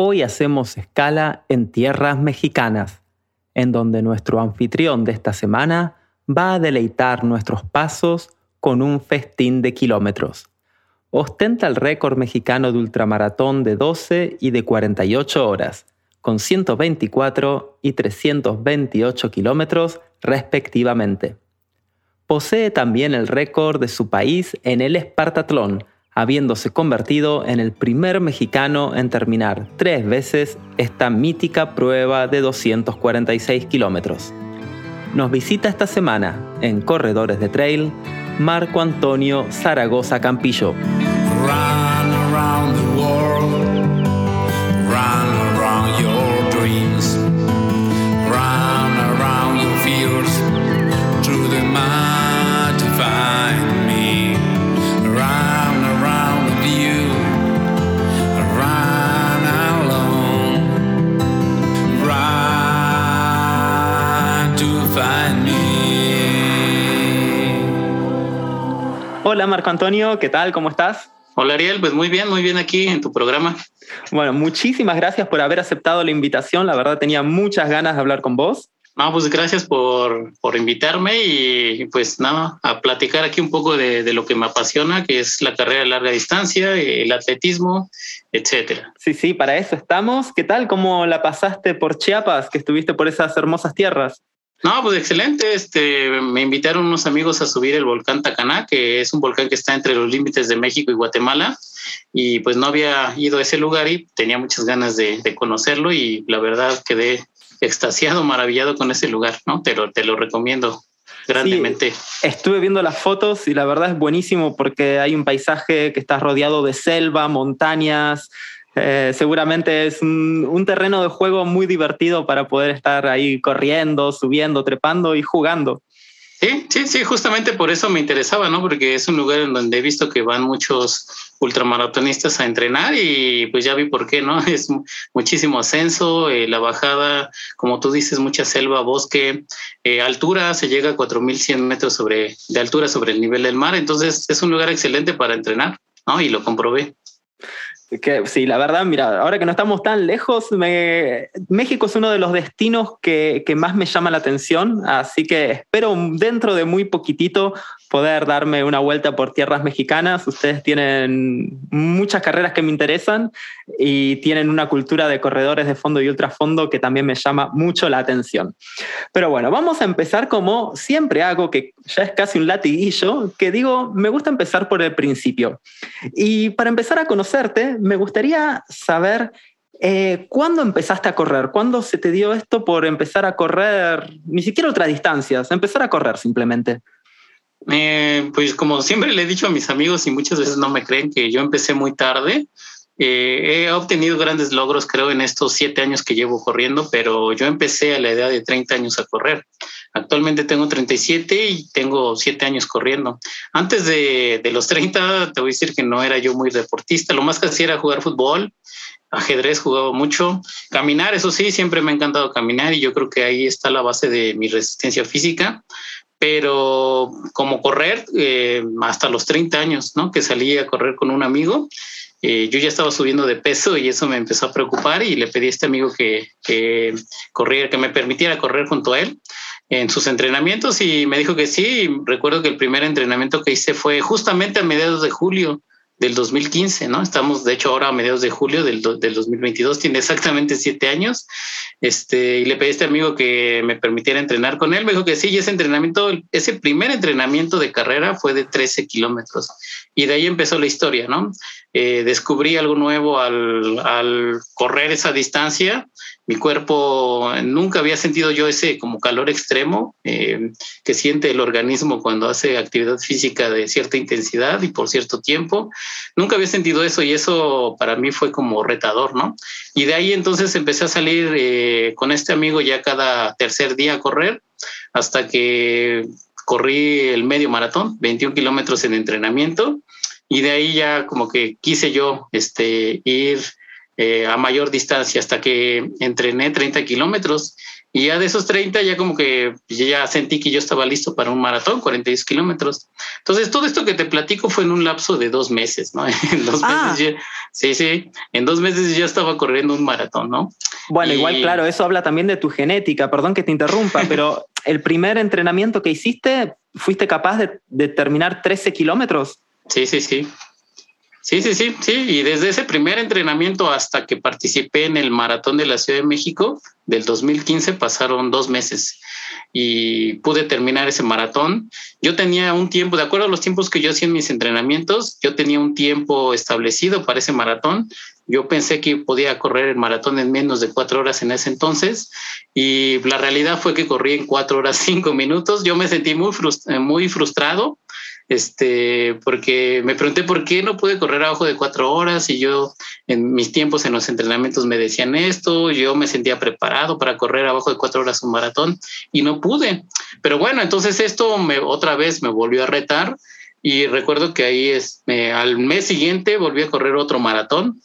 Hoy hacemos escala en tierras mexicanas, en donde nuestro anfitrión de esta semana va a deleitar nuestros pasos con un festín de kilómetros. Ostenta el récord mexicano de ultramaratón de 12 y de 48 horas, con 124 y 328 kilómetros respectivamente. Posee también el récord de su país en el Espartatlón, habiéndose convertido en el primer mexicano en terminar tres veces esta mítica prueba de 246 kilómetros. Nos visita esta semana en Corredores de Trail Marco Antonio Zaragoza Campillo. Hola Marco Antonio, ¿qué tal? ¿Cómo estás? Hola Ariel, pues muy bien, muy bien aquí en tu programa. Bueno, muchísimas gracias por haber aceptado la invitación. La verdad tenía muchas ganas de hablar con vos. No, pues gracias por, por invitarme y pues nada, a platicar aquí un poco de, de, lo que me apasiona, que es la carrera de larga distancia, el atletismo, etcétera. Sí, sí, para eso estamos. ¿Qué tal? ¿Cómo la pasaste por Chiapas, que estuviste por esas hermosas tierras? No, pues excelente. Este, me invitaron unos amigos a subir el volcán Tacaná, que es un volcán que está entre los límites de México y Guatemala. Y pues no había ido a ese lugar y tenía muchas ganas de, de conocerlo y la verdad quedé extasiado, maravillado con ese lugar, ¿no? Te lo, te lo recomiendo grandemente. Sí, estuve viendo las fotos y la verdad es buenísimo porque hay un paisaje que está rodeado de selva, montañas, eh, seguramente es un, un, terreno de juego muy divertido para poder estar ahí corriendo, subiendo, trepando y jugando. Sí, sí, sí, justamente por eso me interesaba, ¿no? Porque es un lugar en donde he visto que van muchos ultramaratonistas a entrenar y pues ya vi por qué, ¿no? Es muchísimo ascenso, eh, la bajada, como tú dices, mucha selva, bosque, eh, altura, se llega a 4.100 metros sobre, de altura sobre el nivel del mar, entonces es un lugar excelente para entrenar, ¿no? Y lo comprobé. Que, sí, la verdad, mira, ahora que no estamos tan lejos, me, México es uno de los destinos que, que, más me llama la atención, así que espero dentro de muy poquitito poder darme una vuelta por tierras mexicanas. Ustedes tienen muchas carreras que me interesan y tienen una cultura de corredores de fondo y ultrafondo que también me llama mucho la atención. Pero bueno, vamos a empezar como siempre hago, que ya es casi un latiguillo, que digo, me gusta empezar por el principio. Y para empezar a conocerte, me gustaría saber eh, ¿Cuándo empezaste a correr? ¿Cuándo se te dio esto por empezar a correr, ni siquiera otras distancias, empezar a correr simplemente? Eh, pues como siempre le he dicho a mis amigos y muchas veces no me creen que yo empecé muy tarde. Eh, he obtenido grandes logros, creo, en estos siete años que llevo corriendo, pero yo empecé a la edad de 30 años a correr. Actualmente tengo 37 y tengo siete años corriendo. Antes de, de los 30, te voy a decir que no era yo muy deportista. Lo más que hacía era jugar fútbol, ajedrez jugaba mucho, caminar, eso sí, siempre me ha encantado caminar y yo creo que ahí está la base de mi resistencia física pero como correr eh, hasta los 30 años, ¿no? Que salí a correr con un amigo. Eh, yo ya estaba subiendo de peso y eso me empezó a preocupar y le pedí a este amigo que, que corriera, que me permitiera correr junto a él en sus entrenamientos y me dijo que sí. Recuerdo que el primer entrenamiento que hice fue justamente a mediados de julio del 2015, ¿no? Estamos, de hecho, ahora a mediados de julio del, del 2022, tiene exactamente siete años. Este, y le pedí a este amigo que me permitiera entrenar con él. Me dijo que sí, y ese entrenamiento, ese primer entrenamiento de carrera fue de 13 kilómetros. Y de ahí empezó la historia, ¿no? Eh, descubrí algo nuevo al, al correr esa distancia mi cuerpo nunca había sentido yo ese como calor extremo eh, que siente el organismo cuando hace actividad física de cierta intensidad y por cierto tiempo. Nunca había sentido eso y eso para mí fue como retador, ¿no? Y de ahí entonces empecé a salir eh, con este amigo ya cada tercer día a correr hasta que corrí el medio maratón, 21 kilómetros en entrenamiento y de ahí ya como que quise yo este, ir eh, a mayor distancia hasta que entrené 30 kilómetros Y ya de esos 30 ya como que ya sentí que yo estaba listo para un maratón, 42 kilómetros. Entonces todo esto que te platico fue en un lapso de dos meses, ¿no? En dos ah. meses sí, sí, en dos meses ya estaba corriendo un maratón, ¿no? Bueno, igual claro, eso habla también de tu genética, perdón que te interrumpa, pero el primer entrenamiento que hiciste, ¿fuiste capaz de, de terminar 13 kilómetros? Sí, sí, sí. Sí, sí, sí, sí. Y desde ese primer entrenamiento hasta que participé en el maratón de la Ciudad de México del 2015 pasaron dos meses y pude terminar ese maratón. Yo tenía un tiempo, de acuerdo a los tiempos que yo hacía en mis entrenamientos, yo tenía un tiempo establecido para ese maratón. Yo pensé que podía correr el maratón en menos de cuatro horas en ese entonces y la realidad fue que corrí en cuatro horas cinco minutos. Yo me sentí muy, muy frustrado este, porque me pregunté por qué no pude correr abajo de cuatro horas y yo en mis tiempos en los entrenamientos me decían esto, yo me sentía preparado para correr abajo de cuatro horas un maratón y no pude. Pero bueno, entonces esto me, otra vez me volvió a retar y recuerdo que ahí es, al mes siguiente volví a correr otro maratón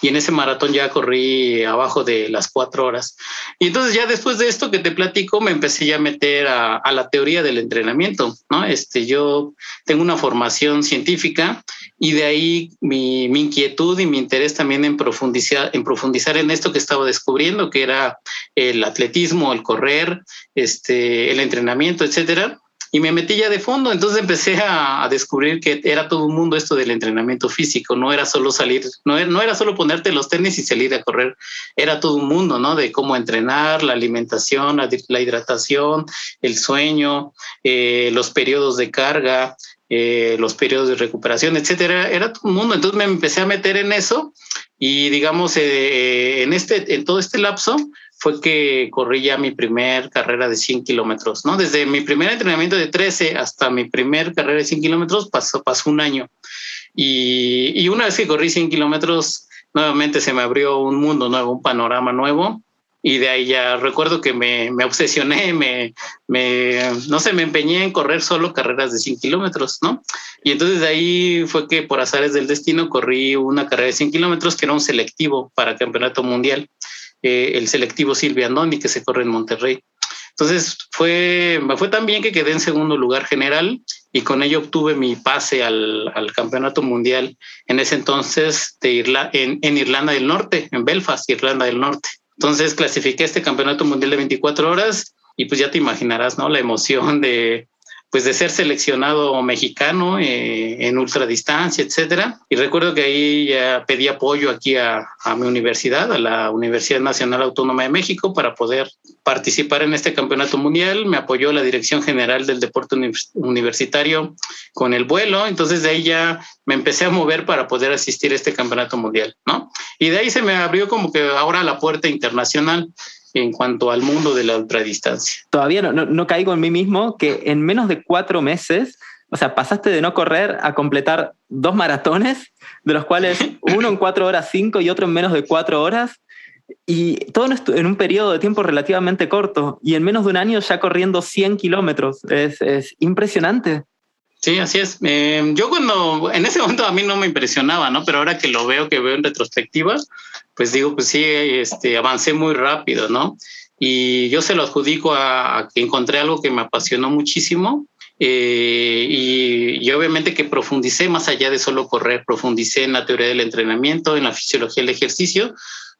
y en ese maratón ya corrí abajo de las cuatro horas. Y entonces ya después de esto que te platico, me empecé ya a meter a, la teoría del entrenamiento, ¿no? Este, yo tengo una formación científica y de ahí mi, inquietud y mi interés también en profundizar, en profundizar en esto que estaba descubriendo, que era el atletismo, el correr, este, el entrenamiento, etcétera y me metí ya de fondo. Entonces empecé a, descubrir que era todo un mundo esto del entrenamiento físico. No era solo salir, no, no, era solo ponerte los tenis y salir a correr. Era todo un mundo, ¿no? De cómo entrenar, la alimentación, la, hidratación, el sueño, eh, los periodos de carga, eh, los periodos de recuperación, etcétera. Era todo un mundo. Entonces me empecé a meter en eso y digamos, eh, en este, en todo este lapso, fue que corrí ya mi primer carrera de 100 kilómetros, ¿no? Desde mi primer entrenamiento de 13 hasta mi primer carrera de 100 kilómetros pasó, pasó un año. Y, y una vez que corrí 100 kilómetros, nuevamente se me abrió un mundo nuevo, un panorama nuevo y de ahí ya recuerdo que me, me obsesioné, me, me, no sé, me empeñé en correr solo carreras de 100 kilómetros, ¿no? Y entonces de ahí fue que por azares del destino corrí una carrera de 100 kilómetros que era un selectivo para campeonato mundial, eh, el selectivo Silvia Andoni que se corre en Monterrey. Entonces fue, fue tan bien que quedé en segundo lugar general y con ello obtuve mi pase al, al campeonato mundial en ese entonces de Irla en, en Irlanda del Norte, en Belfast, Irlanda del Norte. Entonces clasifiqué este campeonato mundial de 24 horas y pues ya te imaginarás, ¿no? La emoción de, pues de ser seleccionado mexicano eh, en ultradistancia, etcétera. Y recuerdo que ahí ya pedí apoyo aquí a, mi universidad, a la Universidad Nacional Autónoma de México, para poder participar en este campeonato mundial. Me apoyó la Dirección General del Deporte Universitario con el vuelo. Entonces de ahí ya me empecé a mover para poder asistir a este campeonato mundial, ¿no? Y de ahí se me abrió como que ahora la puerta internacional en cuanto al mundo de la ultradistancia. Todavía no, no, caigo en mí mismo que en menos de cuatro meses, o sea, pasaste de no correr a completar dos maratones, de los cuales uno en cuatro horas cinco y otro en menos de cuatro horas, y todo en un periodo de tiempo relativamente corto, y en menos de un año ya corriendo 100 kilómetros. Es, es impresionante. Sí, así es. Eh, yo cuando, en ese momento a mí no me impresionaba, ¿no? Pero ahora que lo veo, que veo en retrospectiva, pues digo, pues sí, este, avancé muy rápido, ¿no? Y yo se lo adjudico a, que encontré algo que me apasionó muchísimo eh, y, y, obviamente que profundicé más allá de solo correr, profundicé en la teoría del entrenamiento, en la fisiología del ejercicio,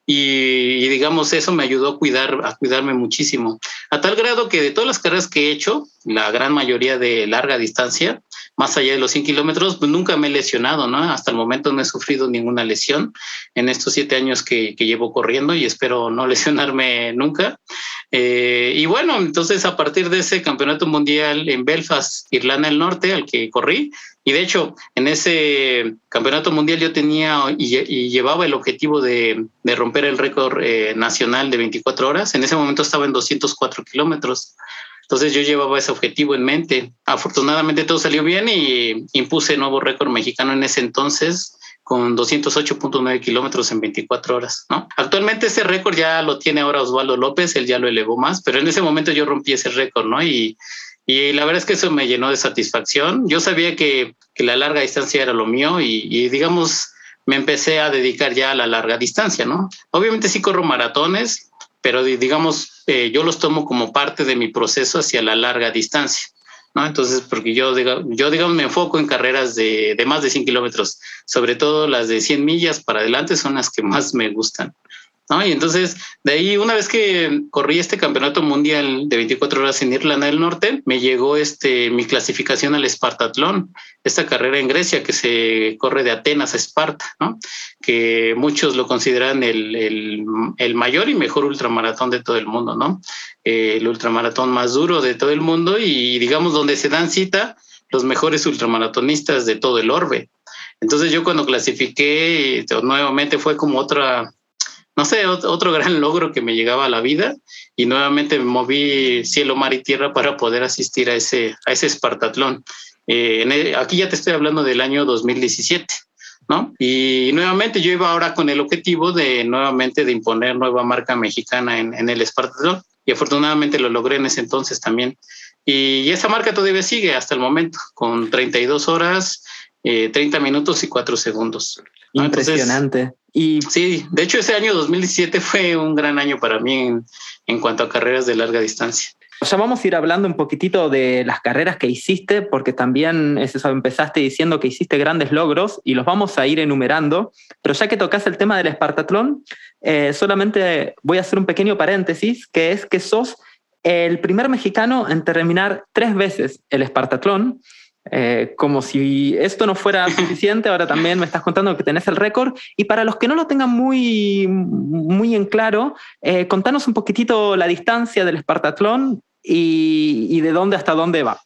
y, digamos eso me ayudó a cuidar a cuidarme muchísimo a tal grado que de todas las carreras que he hecho la gran mayoría de larga distancia más allá de los 100 kilómetros pues nunca me he lesionado no hasta el momento no he sufrido ninguna lesión en estos siete años que, que llevo corriendo y espero no lesionarme nunca eh, y bueno entonces a partir de ese campeonato mundial en Belfast Irlanda del Norte al que corrí y de hecho, en ese campeonato mundial yo tenía y, llevaba el objetivo de, romper el récord eh, nacional de 24 horas. En ese momento estaba en 204 kilómetros. Entonces yo llevaba ese objetivo en mente. Afortunadamente todo salió bien y impuse nuevo récord mexicano en ese entonces con 208.9 kilómetros en 24 horas, ¿no? Actualmente ese récord ya lo tiene ahora Osvaldo López, él ya lo elevó más, pero en ese momento yo rompí ese récord, ¿no? Y y la verdad es que eso me llenó de satisfacción. Yo sabía que, que la larga distancia era lo mío y, y, digamos, me empecé a dedicar ya a la larga distancia, ¿no? Obviamente sí corro maratones, pero digamos, eh, yo los tomo como parte de mi proceso hacia la larga distancia. ¿no? Entonces, porque yo, yo digamos, me enfoco en carreras de, de más de 100 kilómetros, sobre todo las de 100 millas para adelante son las que más me gustan. ¿No? Y entonces, de ahí, una vez que corrí este campeonato mundial de 24 horas en Irlanda del Norte, me llegó este, mi clasificación al Espartatlón, esta carrera en Grecia que se corre de Atenas a Esparta, ¿no? que muchos lo consideran el, el, el mayor y mejor ultramaratón de todo el mundo, ¿no? Eh, el ultramaratón más duro de todo el mundo y digamos donde se dan cita los mejores ultramaratonistas de todo el orbe. Entonces yo cuando clasifiqué nuevamente fue como otra no sé, otro gran logro que me llegaba a la vida y nuevamente me moví cielo, mar y tierra para poder asistir a ese, a ese Espartatlón. Eh, aquí ya te estoy hablando del año 2017, ¿no? Y nuevamente yo iba ahora con el objetivo de nuevamente de imponer nueva marca mexicana en, el Espartatlón y afortunadamente lo logré en ese entonces también. Y esa marca todavía sigue hasta el momento, con 32 horas, 30 eh, minutos y 4 segundos. Impresionante. Y sí, de hecho ese año 2017 fue un gran año para mí en, en cuanto a carreras de larga distancia. Ya vamos a ir hablando un poquitito de las carreras que hiciste, porque también es eso, empezaste diciendo que hiciste grandes logros y los vamos a ir enumerando. Pero ya que tocas el tema del Espartatlón, eh, solamente voy a hacer un pequeño paréntesis, que es que sos el primer mexicano en terminar tres veces el Espartatlón. Eh, como si esto no fuera suficiente, ahora también me estás contando que tenés el récord. Y para los que no lo tengan muy, muy en claro, eh, contanos un poquitito la distancia del Espartatlón y, y, de dónde hasta dónde va.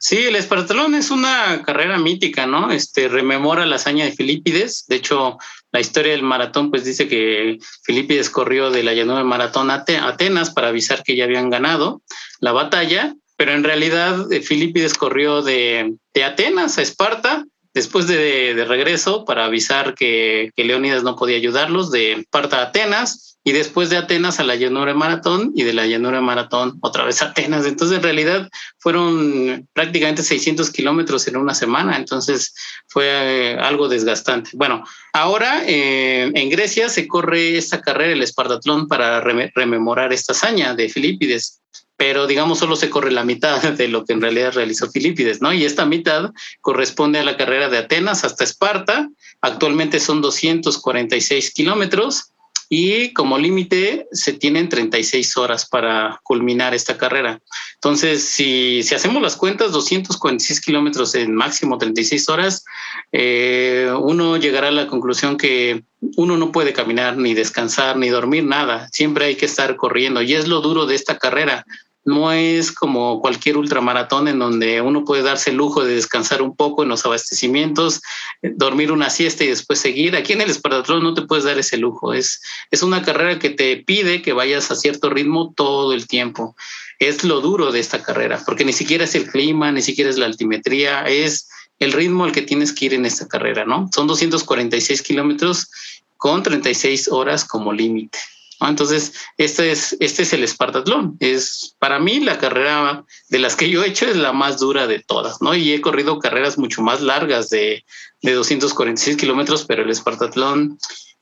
Sí, el Espartatlón es una carrera mítica, ¿no? Este rememora la hazaña de Filipides. De hecho, la historia del maratón, pues dice que Filipides corrió de la llanura de maratón a Atenas para avisar que ya habían ganado la batalla pero en realidad eh, Filipides corrió de, Atenas a Esparta después de, regreso para avisar que, que, Leónidas no podía ayudarlos, de Esparta a Atenas y después de Atenas a la llanura de Maratón y de la llanura de Maratón otra vez a Atenas. Entonces en realidad fueron prácticamente 600 kilómetros en una semana, entonces fue eh, algo desgastante. Bueno, ahora eh, en Grecia se corre esta carrera, el Espartatlón, para rememorar esta hazaña de Filipides pero digamos solo se corre la mitad de lo que en realidad realizó Filipides, ¿no? Y esta mitad corresponde a la carrera de Atenas hasta Esparta. Actualmente son 246 kilómetros y como límite se tienen 36 horas para culminar esta carrera. Entonces, si, si hacemos las cuentas, 246 kilómetros en máximo 36 horas, eh, uno llegará a la conclusión que uno no puede caminar, ni descansar, ni dormir, nada. Siempre hay que estar corriendo y es lo duro de esta carrera no es como cualquier ultramaratón en donde uno puede darse el lujo de descansar un poco en los abastecimientos, dormir una siesta y después seguir. Aquí en el Espartatlón no te puedes dar ese lujo. Es, es una carrera que te pide que vayas a cierto ritmo todo el tiempo. Es lo duro de esta carrera, porque ni siquiera es el clima, ni siquiera es la altimetría, es el ritmo al que tienes que ir en esta carrera, ¿no? Son 246 kilómetros con 36 horas como límite. Entonces, este es, este es el Espartatlón. Es para mí la carrera de las que yo he hecho es la más dura de todas, ¿no? Y he corrido carreras mucho más largas de, de 246 kilómetros, pero el Espartatlón,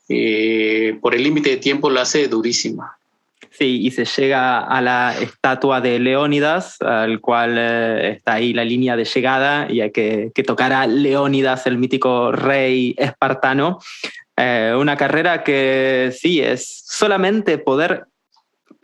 eh, por el límite de tiempo, la hace durísima. Sí, y se llega a la estatua de Leónidas, al cual eh, está ahí la línea de llegada, y hay que, que tocar a Leónidas, el mítico rey espartano. Eh, una carrera que sí, es solamente poder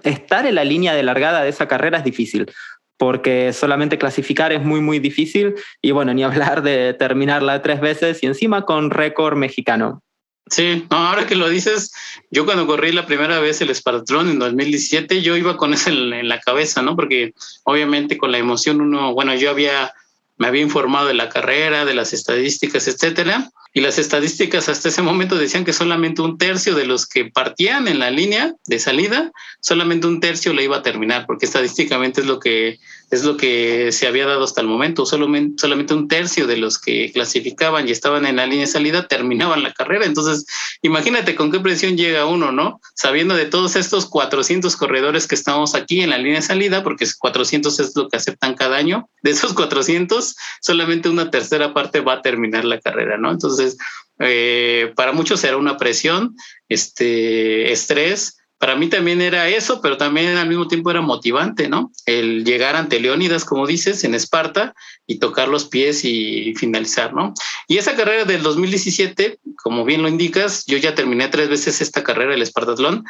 estar en la línea de largada de esa carrera es difícil, porque solamente clasificar es muy, muy difícil y bueno, ni hablar de terminarla tres veces y encima con récord mexicano. Sí, no, ahora que lo dices, yo cuando corrí la primera vez el Espartatlón en 2017, yo iba con eso en la cabeza, ¿no? Porque obviamente con la emoción uno, bueno, yo había, me había informado de la carrera, de las estadísticas, etcétera, y las estadísticas hasta ese momento decían que solamente un tercio de los que partían en la línea de salida, solamente un tercio le iba a terminar, porque estadísticamente es lo que es lo que se había dado hasta el momento. Solamente, solamente un tercio de los que clasificaban y estaban en la línea de salida terminaban la carrera. Entonces, imagínate con qué presión llega uno, ¿no? Sabiendo de todos estos 400 corredores que estamos aquí en la línea de salida, porque 400 es lo que aceptan cada año. De esos 400, solamente una tercera parte va a terminar la carrera, ¿no? Entonces, eh, para muchos será una presión, este estrés, para mí también era eso, pero también al mismo tiempo era motivante, ¿no? El llegar ante Leónidas, como dices, en Esparta y tocar los pies y finalizar, ¿no? Y esa carrera del 2017, como bien lo indicas, yo ya terminé tres veces esta carrera, el Espartatlón,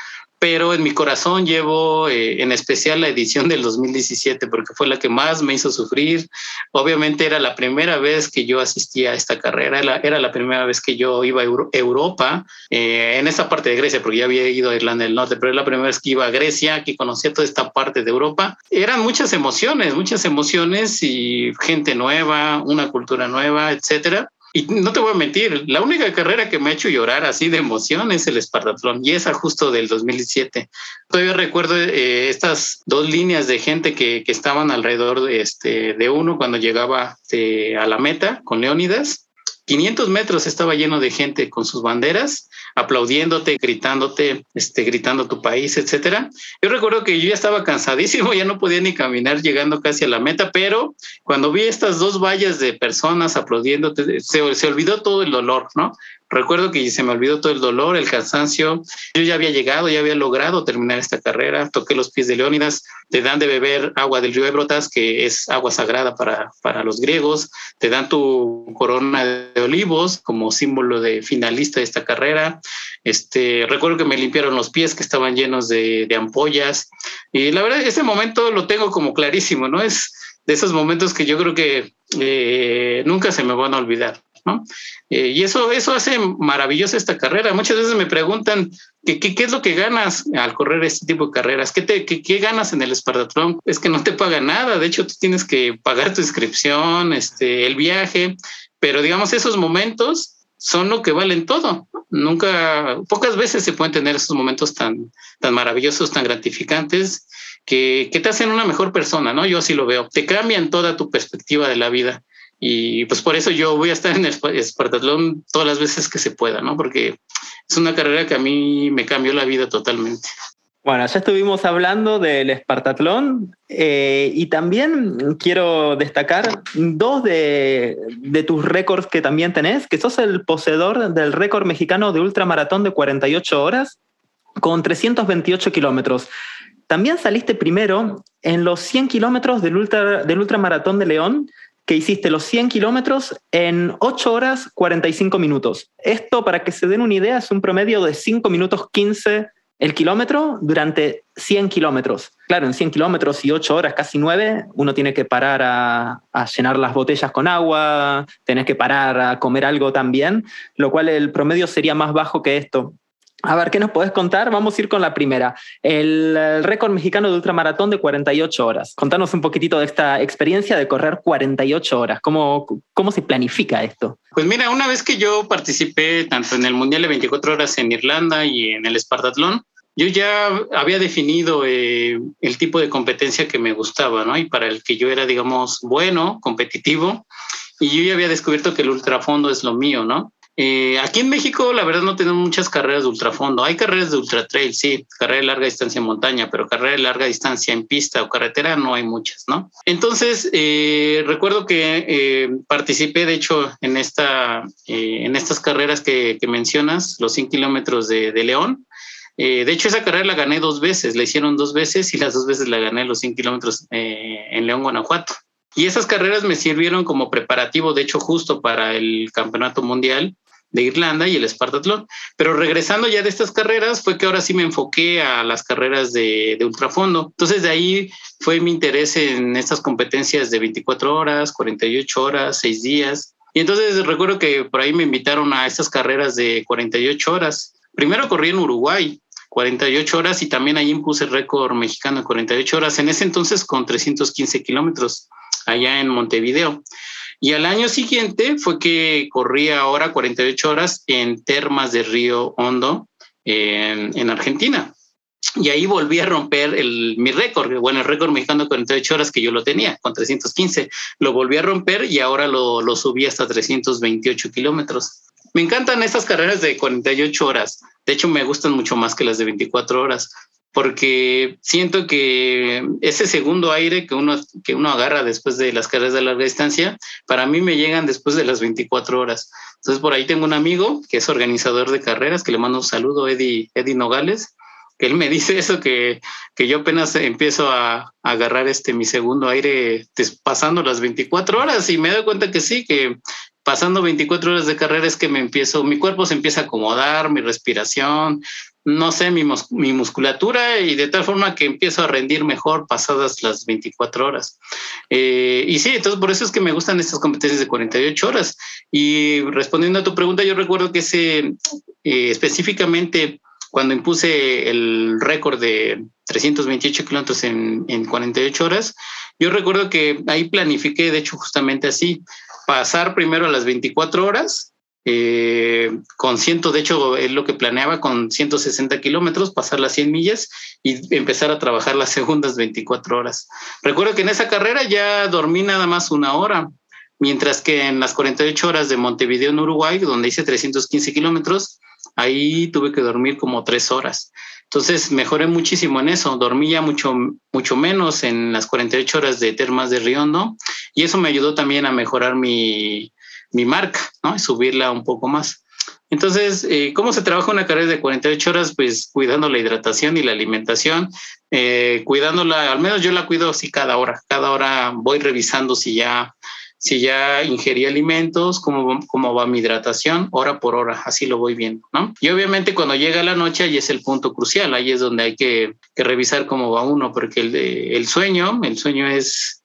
pero en mi corazón llevo eh, en especial la edición del 2017 porque fue la que más me hizo sufrir. Obviamente era la primera vez que yo asistía a esta carrera, era, la primera vez que yo iba a Europa, eh, en esta parte de Grecia, porque ya había ido a Irlanda del Norte, pero era la primera vez que iba a Grecia, que conocía toda esta parte de Europa. Eran muchas emociones, muchas emociones y gente nueva, una cultura nueva, etcétera. Y no te voy a mentir, la única carrera que me ha hecho llorar así de emoción es el Espartatlón y esa justo del 2017. Todavía recuerdo eh, estas dos líneas de gente que, que estaban alrededor de, este, de uno cuando llegaba este, a la meta con Leónidas 500 metros estaba lleno de gente con sus banderas, aplaudiéndote, gritándote, este, gritando tu país, etcétera. Yo recuerdo que yo ya estaba cansadísimo, ya no podía ni caminar llegando casi a la meta, pero cuando vi estas dos vallas de personas aplaudiéndote, se, se olvidó todo el dolor, ¿no? Recuerdo que se me olvidó todo el dolor, el cansancio. Yo ya había llegado, ya había logrado terminar esta carrera. Toqué los pies de Leónidas. Te dan de beber agua del río Ebrotas, que es agua sagrada para, para los griegos. Te dan tu corona de olivos como símbolo de finalista de esta carrera. Este, recuerdo que me limpiaron los pies que estaban llenos de, ampollas. Y la verdad, ese momento lo tengo como clarísimo, ¿no? Es de esos momentos que yo creo que eh, nunca se me van a olvidar. Eh, y eso, eso hace maravillosa esta carrera. Muchas veces me preguntan ¿qué, qué, es lo que ganas al correr este tipo de carreras, ¿Qué, te, qué, ganas en el Espartatlón. Es que no te paga nada, de hecho tú tienes que pagar tu inscripción, este, el viaje, pero digamos esos momentos son lo que valen todo. Nunca, pocas veces se pueden tener esos momentos tan, tan maravillosos, tan gratificantes, que, que te hacen una mejor persona, ¿no? Yo así lo veo. Te cambian toda tu perspectiva de la vida. Y pues por eso yo voy a estar en el Espartatlón todas las veces que se pueda, ¿no? Porque es una carrera que a mí me cambió la vida totalmente. Bueno, ya estuvimos hablando del Espartatlón eh, y también quiero destacar dos de, de, tus récords que también tenés, que sos el poseedor del récord mexicano de ultramaratón de 48 horas con 328 kilómetros. También saliste primero en los 100 kilómetros del, ultra, del ultramaratón de León que hiciste los 100 kilómetros en 8 horas 45 minutos. Esto, para que se den una idea, es un promedio de 5 minutos 15 el kilómetro durante 100 kilómetros. Claro, en 100 kilómetros y 8 horas, casi 9, uno tiene que parar a, a, llenar las botellas con agua, tenés que parar a comer algo también, lo cual el promedio sería más bajo que esto. A ver, ¿qué nos podés contar? Vamos a ir con la primera. El, récord mexicano de ultramaratón de 48 horas. Contanos un poquitito de esta experiencia de correr 48 horas. ¿Cómo, cómo se planifica esto? Pues mira, una vez que yo participé tanto en el Mundial de 24 horas en Irlanda y en el Espartatlón, yo ya había definido eh, el tipo de competencia que me gustaba, ¿no? Y para el que yo era, digamos, bueno, competitivo. Y yo ya había descubierto que el ultrafondo es lo mío, ¿no? Eh, aquí en México, la verdad, no tenemos muchas carreras de ultrafondo. Hay carreras de ultra trail, sí, carrera de larga distancia en montaña, pero carrera de larga distancia en pista o carretera no hay muchas, ¿no? Entonces, eh, recuerdo que eh, participé, de hecho, en, esta, en estas carreras que, mencionas, los 100 kilómetros de, de, León. de hecho, esa carrera la gané dos veces, la hicieron dos veces y las dos veces la gané los 100 kilómetros en León, Guanajuato. Y esas carreras me sirvieron como preparativo, de hecho, justo para el campeonato mundial de Irlanda y el Espartatlón. Pero regresando ya de estas carreras, fue que ahora sí me enfoqué a las carreras de, ultrafondo. Entonces de ahí fue mi interés en estas competencias de 24 horas, 48 horas, 6 días. Y entonces recuerdo que por ahí me invitaron a estas carreras de 48 horas. Primero corrí en Uruguay, 48 horas y también ahí impuse récord mexicano de 48 horas, en ese entonces con 315 kilómetros allá en Montevideo. Y al año siguiente fue que corría ahora 48 horas en Termas de Río Hondo, en, en Argentina. Y ahí volví a romper el, mi récord, bueno, el récord mexicano de 48 horas que yo lo tenía, con 315. Lo volví a romper y ahora lo subí hasta 328 kilómetros. Me encantan estas carreras de 48 horas. De hecho, me gustan mucho más que las de 24 horas, porque siento que ese segundo aire que uno, que uno agarra después de las carreras de larga distancia, para mí me llegan después de las 24 horas. Entonces por ahí tengo un amigo que es organizador de carreras, que le mando un saludo, Eddie, Eddie Nogales, él me dice eso, que, que yo apenas empiezo a, agarrar este mi segundo aire pasando las 24 horas y me doy cuenta que sí, que pasando 24 horas de carrera es que me empiezo, mi cuerpo se empieza a acomodar, mi respiración, no sé, mi, musculatura y de tal forma que empiezo a rendir mejor pasadas las 24 horas. Eh, y sí, entonces por eso es que me gustan estas competencias de 48 horas. Y respondiendo a tu pregunta, yo recuerdo que ese eh, específicamente cuando impuse el récord de 328 kilómetros en, en 48 horas, yo recuerdo que ahí planifiqué, de hecho, justamente así, pasar primero a las 24 horas eh, con ciento, de hecho, es lo que planeaba con 160 kilómetros, pasar las 100 millas y empezar a trabajar las segundas 24 horas. Recuerdo que en esa carrera ya dormí nada más una hora, mientras que en las 48 horas de Montevideo en Uruguay, donde hice 315 kilómetros, ahí tuve que dormir como tres horas. Entonces mejoré muchísimo en eso, dormía mucho, mucho menos en las 48 horas de Termas de Riondo y eso me ayudó también a mejorar mi, mi marca, ¿no? Y subirla un poco más. Entonces, eh, ¿cómo se trabaja una carrera de 48 horas? Pues cuidando la hidratación y la alimentación, eh, cuidándola, al menos yo la cuido así cada hora. Cada hora voy revisando si ya, si ya ingerí alimentos, cómo, cómo va mi hidratación, hora por hora, así lo voy viendo, ¿no? Y obviamente cuando llega la noche, ahí es el punto crucial, ahí es donde hay que, que revisar cómo va uno, porque el, el sueño, el sueño es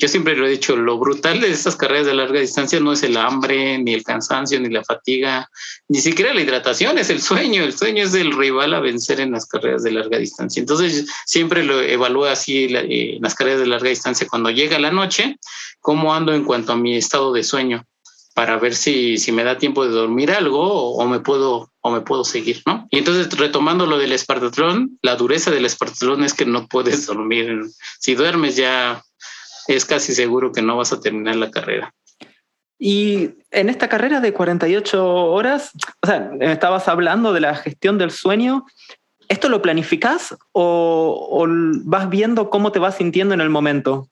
yo siempre lo he dicho, lo brutal de estas carreras de larga distancia no es el hambre, ni el cansancio, ni la fatiga, ni siquiera la hidratación, es el sueño. El sueño es el rival a vencer en las carreras de larga distancia. Entonces, siempre lo evalúo así eh, en las carreras de larga distancia. Cuando llega la noche, cómo ando en cuanto a mi estado de sueño para ver si, si me da tiempo de dormir algo o, me puedo o me puedo seguir, ¿no? Y entonces retomando lo del espartatlón, la dureza del espartatlón es que no puedes dormir. Si duermes ya es casi seguro que no vas a terminar la carrera. Y en esta carrera de 48 horas, o sea, estabas hablando de la gestión del sueño. ¿Esto lo planificas o, vas viendo cómo te vas sintiendo en el momento?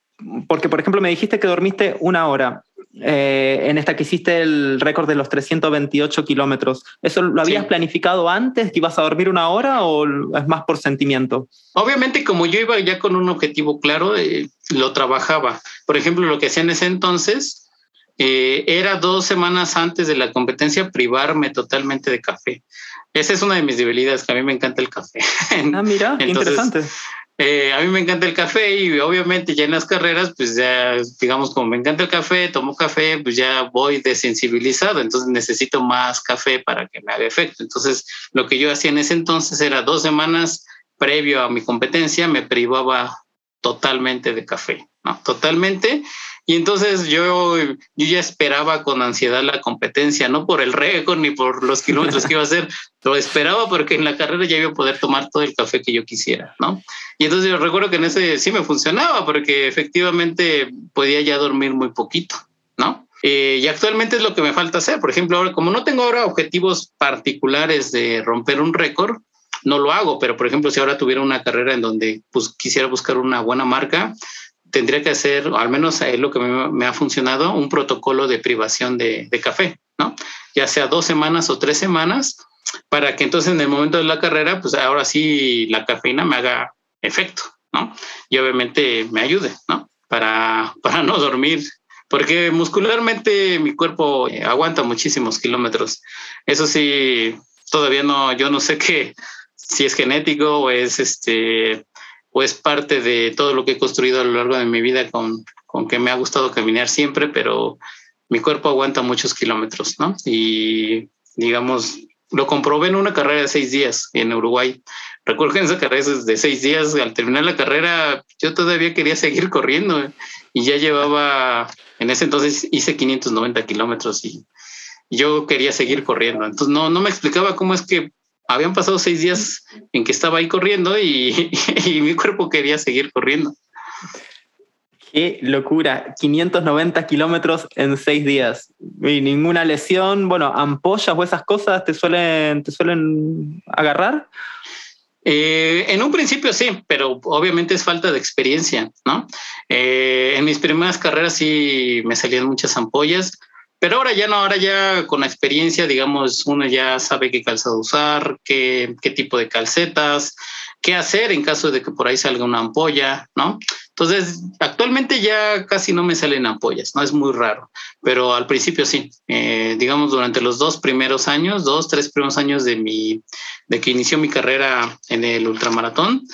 Porque, por ejemplo, me dijiste que dormiste una hora. Eh, en esta que hiciste el récord de los 328 kilómetros. ¿Eso lo habías planificado antes, que ibas a dormir una hora o es más por sentimiento? Obviamente, como yo iba ya con un objetivo claro, eh, lo trabajaba. Por ejemplo, lo que hacía en ese entonces eh, era dos semanas antes de la competencia privarme totalmente de café. Esa es una de mis debilidades, que a mí me encanta el café. Ah, mira, interesante. Eh, a mí me encanta el café y obviamente ya en las carreras, pues ya, digamos, como me encanta el café, tomo café, pues ya voy desensibilizado, entonces necesito más café para que me haga efecto. Entonces, lo que yo hacía en ese entonces era dos semanas previo a mi competencia, me privaba totalmente de café, ¿no? Totalmente. Y entonces yo, yo ya esperaba con ansiedad la competencia, no por el récord ni por los kilómetros que iba a hacer, lo esperaba porque en la carrera ya iba a poder tomar todo el café que yo quisiera, ¿no? Y entonces yo recuerdo que en ese sí me funcionaba porque efectivamente podía ya dormir muy poquito, ¿no? Eh, y actualmente es lo que me falta hacer. Por ejemplo, ahora, como no tengo ahora objetivos particulares de romper un récord, no lo hago, pero por ejemplo, si ahora tuviera una carrera en donde pues, quisiera buscar una buena marca, tendría que hacer, al menos es lo que me, ha funcionado, un protocolo de privación de, café, ¿no? Ya sea dos semanas o tres semanas, para que entonces en el momento de la carrera, pues ahora sí la cafeína me haga efecto, ¿no? Y obviamente me ayude, ¿no? Para, para no dormir, porque muscularmente mi cuerpo aguanta muchísimos kilómetros. Eso sí, todavía no, yo no sé qué, si es genético o es este o es parte de todo lo que he construido a lo largo de mi vida con, con que me ha gustado caminar siempre, pero mi cuerpo aguanta muchos kilómetros, ¿no? Y digamos, lo comprobé en una carrera de seis días en Uruguay. Recuerdo que en esa carrera de seis días, al terminar la carrera, yo todavía quería seguir corriendo y ya llevaba, en ese entonces hice 590 kilómetros y yo quería seguir corriendo. Entonces no, no me explicaba cómo es que habían pasado seis días en que estaba ahí corriendo y, mi cuerpo quería seguir corriendo. Qué locura, 590 kilómetros en seis días. Y ninguna lesión, bueno, ampollas o esas cosas te suelen, te suelen agarrar. Eh, en un principio sí, pero obviamente es falta de experiencia, ¿no? Eh, en mis primeras carreras sí me salían muchas ampollas, Pero ahora ya no, ahora ya con la experiencia, digamos, uno ya sabe qué calzado usar, qué, qué tipo de calcetas, qué hacer en caso de que por ahí salga una ampolla, ¿no? Entonces, actualmente ya casi no me salen ampollas, ¿no? Es muy raro, pero al principio sí. Eh, digamos, durante los dos primeros años, dos, tres primeros años de mi, de que inició mi carrera en el ultramaratón,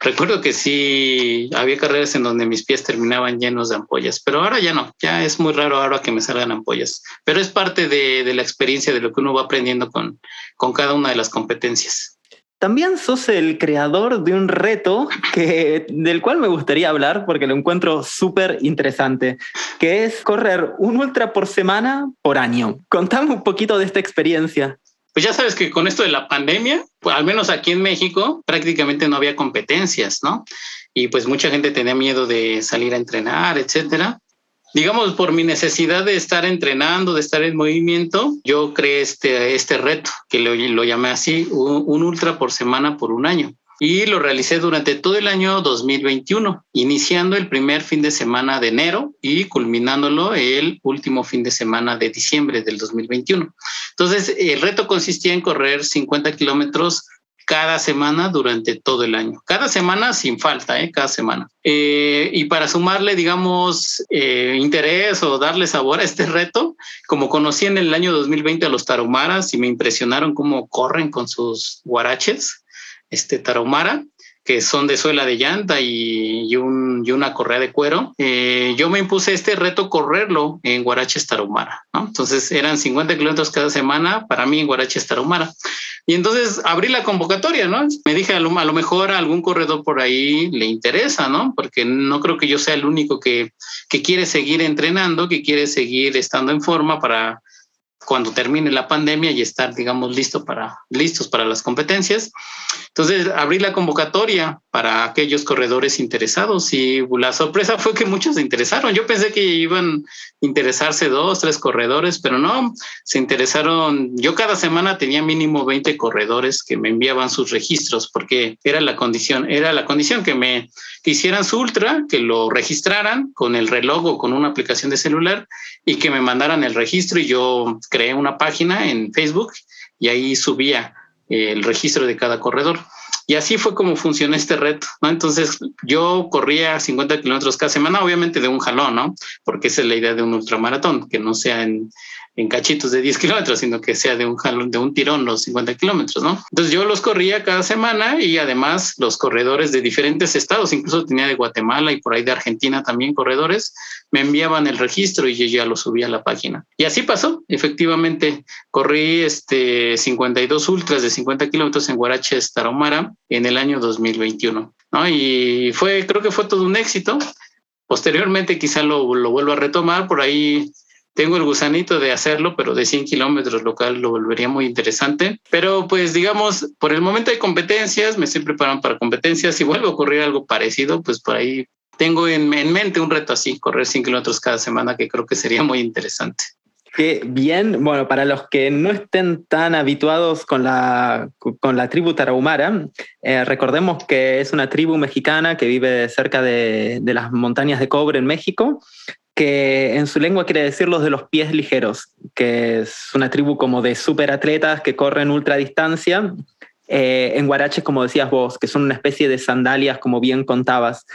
recuerdo que sí había carreras en donde mis pies terminaban llenos de ampollas, pero ahora ya no, ya es muy raro ahora que me salgan ampollas, pero es parte de, la experiencia de lo que uno va aprendiendo con, con cada una de las competencias. También sos el creador de un reto que, del cual me gustaría hablar porque lo encuentro súper interesante, que es correr un ultra por semana por año. Contame un poquito de esta experiencia pues ya sabes que con esto de la pandemia, pues al menos aquí en México, prácticamente no había competencias, ¿no? Y pues mucha gente tenía miedo de salir a entrenar, etcétera. Digamos, por mi necesidad de estar entrenando, de estar en movimiento, yo creé este, este reto, que lo, lo llamé así, un ultra por semana por un año y lo realicé durante todo el año 2021, iniciando el primer fin de semana de enero y culminándolo el último fin de semana de diciembre del 2021. Entonces, el reto consistía en correr 50 kilómetros cada semana durante todo el año. Cada semana sin falta, ¿eh? cada semana. Eh, y para sumarle, digamos, eh, interés o darle sabor a este reto, como conocí en el año 2020 a los tarumaras y me impresionaron cómo corren con sus guaraches, este tarahumara, que son de suela de llanta y, una correa de cuero. Eh, yo me impuse este reto correrlo en Guaraches Tarahumara. Entonces eran 50 kilómetros cada semana para mí en Guaraches Tarahumara. Y entonces abrí la convocatoria, ¿no? Me dije a lo, a lo mejor a algún corredor por ahí le interesa, ¿no? Porque no creo que yo sea el único que, que quiere seguir entrenando, que quiere seguir estando en forma para cuando termine la pandemia y estar, digamos, listo para, listos para las competencias. Entonces, abrí la convocatoria para aquellos corredores interesados y la sorpresa fue que muchos se interesaron. Yo pensé que iban a interesarse dos, tres corredores, pero no, se interesaron. Yo cada semana tenía mínimo 20 corredores que me enviaban sus registros porque era la condición, era la condición que me hicieran su ultra, que lo registraran con el reloj o con una aplicación de celular y que me mandaran el registro y yo creé una página en Facebook y ahí subía el registro de cada corredor. Y así fue como funcionó este reto, ¿no? Entonces yo corría 50 kilómetros cada semana, obviamente de un jalón, ¿no? Porque esa es la idea de un ultramaratón, que no sea en, en cachitos de 10 kilómetros, sino que sea de un jalón, de un tirón los 50 kilómetros, ¿no? Entonces yo los corría cada semana y además los corredores de diferentes estados, incluso tenía de Guatemala y por ahí de Argentina también corredores, me enviaban el registro y yo ya lo subía a la página. Y así pasó, efectivamente, corrí este 52 ultras de 50 kilómetros en Guaraches, Tarahumara, en el año 2021, ¿no? Y fue, creo que fue todo un éxito. Posteriormente quizá lo, lo vuelvo a retomar, por ahí tengo el gusanito de hacerlo, pero de 100 kilómetros, local lo volvería muy interesante. Pero pues digamos, por el momento hay competencias, me estoy preparando para competencias. Si vuelve a ocurrir algo parecido, pues por ahí tengo en, mente un reto así, correr 100 kilómetros cada semana, que creo que sería muy interesante. Qué bien, bueno, para los que no estén tan habituados con la, con la tribu tarahumara, eh, recordemos que es una tribu mexicana que vive cerca de, de, las montañas de cobre en México que en su lengua quiere decir los de los pies ligeros, que es una tribu como de superatletas que corren ultradistancia. Eh, en guaraches, como decías vos, que son una especie de sandalias, como bien contabas.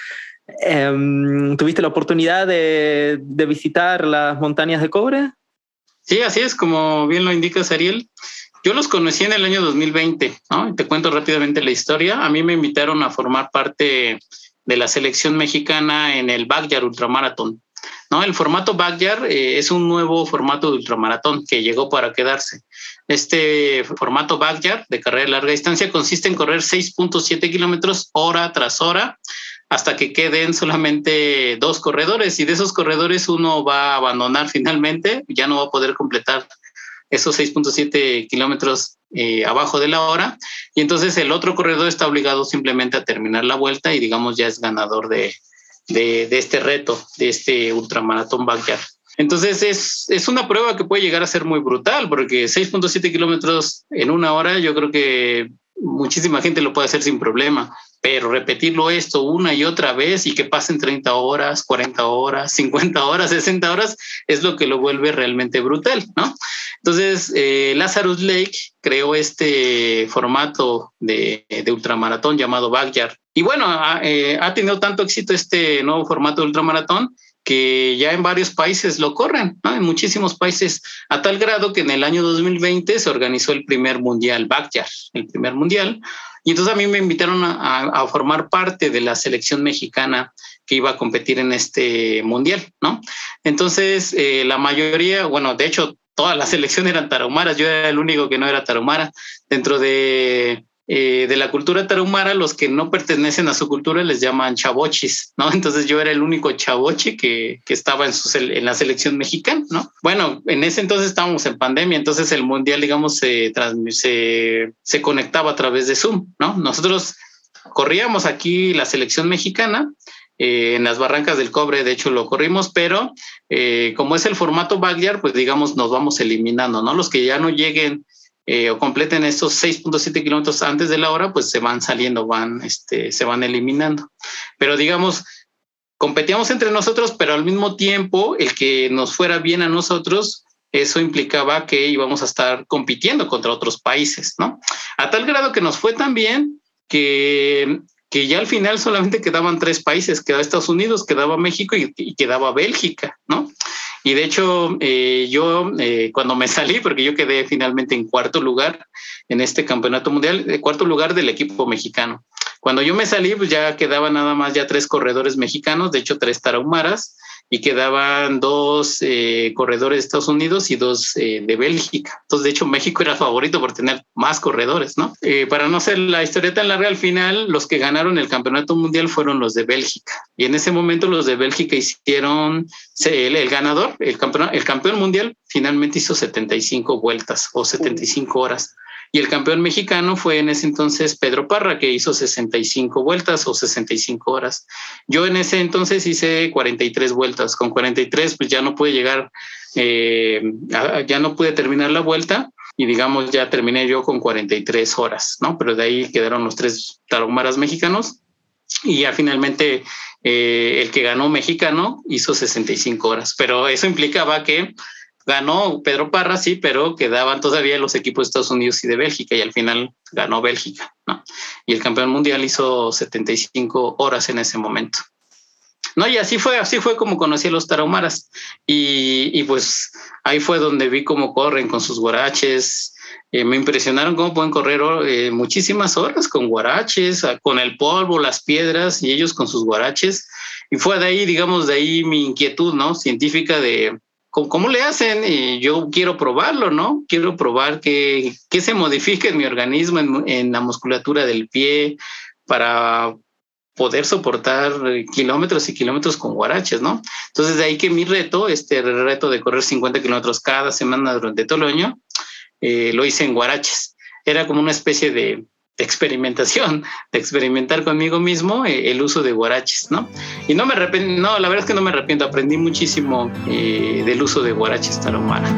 Em, ¿Tuviste la oportunidad de, visitar las montañas de cobre? Sí, así es, como bien lo indica Ariel. Yo los conocí en el año 2020, ¿no? Te cuento rápidamente la historia. A mí me invitaron a formar parte de la selección mexicana en el Backyard Ultramaratón. ¿No? El formato Backyard eh, es un nuevo formato de ultramaratón que llegó para quedarse. Este formato Backyard de carrera de larga distancia consiste en correr 6.7 kilómetros hora tras hora hasta que queden solamente dos corredores y de esos corredores uno va a abandonar finalmente, ya no va a poder completar esos 6.7 kilómetros eh, abajo de la hora y entonces el otro corredor está obligado simplemente a terminar la vuelta y digamos ya es ganador de, de, este reto, de este ultramaratón backyard. Entonces es, es, una prueba que puede llegar a ser muy brutal, porque 6.7 kilómetros en una hora, yo creo que muchísima gente lo puede hacer sin problema. pero repetirlo esto una y otra vez y que pasen 30 horas, 40 horas, 50 horas, 60 horas, es lo que lo vuelve realmente brutal, ¿no? Entonces, eh, Lazarus Lake creó este formato de, ultramaratón llamado Backyard. Y bueno, ha, eh, ha tenido tanto éxito este nuevo formato de ultramaratón que ya en varios países lo corren, ¿no? en muchísimos países, a tal grado que en el año 2020 se organizó el primer mundial Backyard, el primer mundial, y entonces a mí me invitaron a, formar parte de la selección mexicana que iba a competir en este mundial, ¿no? Entonces, eh, la mayoría, bueno, de hecho, toda la selección eran tarahumaras, yo era el único que no era tarahumara. Dentro de eh, de la cultura tarahumara, los que no pertenecen a su cultura les llaman chavochis, ¿no? Entonces yo era el único chavochi que, que estaba en, su, en la selección mexicana, ¿no? Bueno, en ese entonces estábamos en pandemia, entonces el mundial, digamos, se, se, se conectaba a través de Zoom, ¿no? Nosotros corríamos aquí la selección mexicana, eh, en las barrancas del cobre, de hecho lo corrimos, pero eh, como es el formato backyard, pues digamos nos vamos eliminando, ¿no? Los que ya no lleguen eh, o completen estos 6.7 kilómetros antes de la hora, pues se van saliendo, van, este, se van eliminando. Pero digamos, competíamos entre nosotros, pero al mismo tiempo el que nos fuera bien a nosotros, eso implicaba que íbamos a estar compitiendo contra otros países, ¿no? A tal grado que nos fue tan bien que, que ya al final solamente quedaban tres países, quedaba Estados Unidos, quedaba México y, y quedaba Bélgica, ¿no? Y de hecho, eh, yo eh, cuando me salí, porque yo quedé finalmente en cuarto lugar en este campeonato mundial, de cuarto lugar del equipo mexicano. Cuando yo me salí, pues ya quedaban nada más ya tres corredores mexicanos, de hecho tres tarahumaras, y quedaban dos eh, corredores de Estados Unidos y dos eh, de Bélgica. Entonces, de hecho, México era favorito por tener más corredores, ¿no? Eh, para no ser la historia tan larga, al final los que ganaron el campeonato mundial fueron los de Bélgica. Y en ese momento los de Bélgica hicieron, el, el ganador, el campeón, el campeón mundial, finalmente hizo 75 vueltas o 75 horas. Y el campeón mexicano fue en ese entonces Pedro Parra, que hizo 65 vueltas o 65 horas. Yo en ese entonces hice 43 vueltas. Con 43, pues ya no pude llegar, eh, ya no pude terminar la vuelta y digamos ya terminé yo con 43 horas, ¿no? Pero de ahí quedaron los tres taromaras mexicanos y ya finalmente eh, el que ganó mexicano hizo 65 horas, pero eso implicaba que ganó Pedro Parra, sí, pero quedaban todavía los equipos de Estados Unidos y de Bélgica y al final ganó Bélgica, ¿no? Y el campeón mundial hizo 75 horas en ese momento. No, y así fue, así fue como conocí a los tarahumaras. Y, y pues ahí fue donde vi cómo corren con sus guaraches. Eh, me impresionaron cómo pueden correr eh, muchísimas horas con guaraches, con el polvo, las piedras y ellos con sus guaraches. Y fue de ahí, digamos, de ahí mi inquietud, ¿no? Científica de, ¿Cómo le hacen? Y yo quiero probarlo, ¿no? Quiero probar que, que se modifique en mi organismo, en, la musculatura del pie, para poder soportar kilómetros y kilómetros con guaraches, ¿no? Entonces, de ahí que mi reto, este reto de correr 50 kilómetros cada semana durante todo el año, eh, lo hice en guaraches. Era como una especie de, experimentación, de experimentar conmigo mismo eh, el uso de guaraches, ¿no? Y no me arrepiento, no, la verdad es que no me arrepiento, aprendí muchísimo eh, del uso de guaraches tarahumara.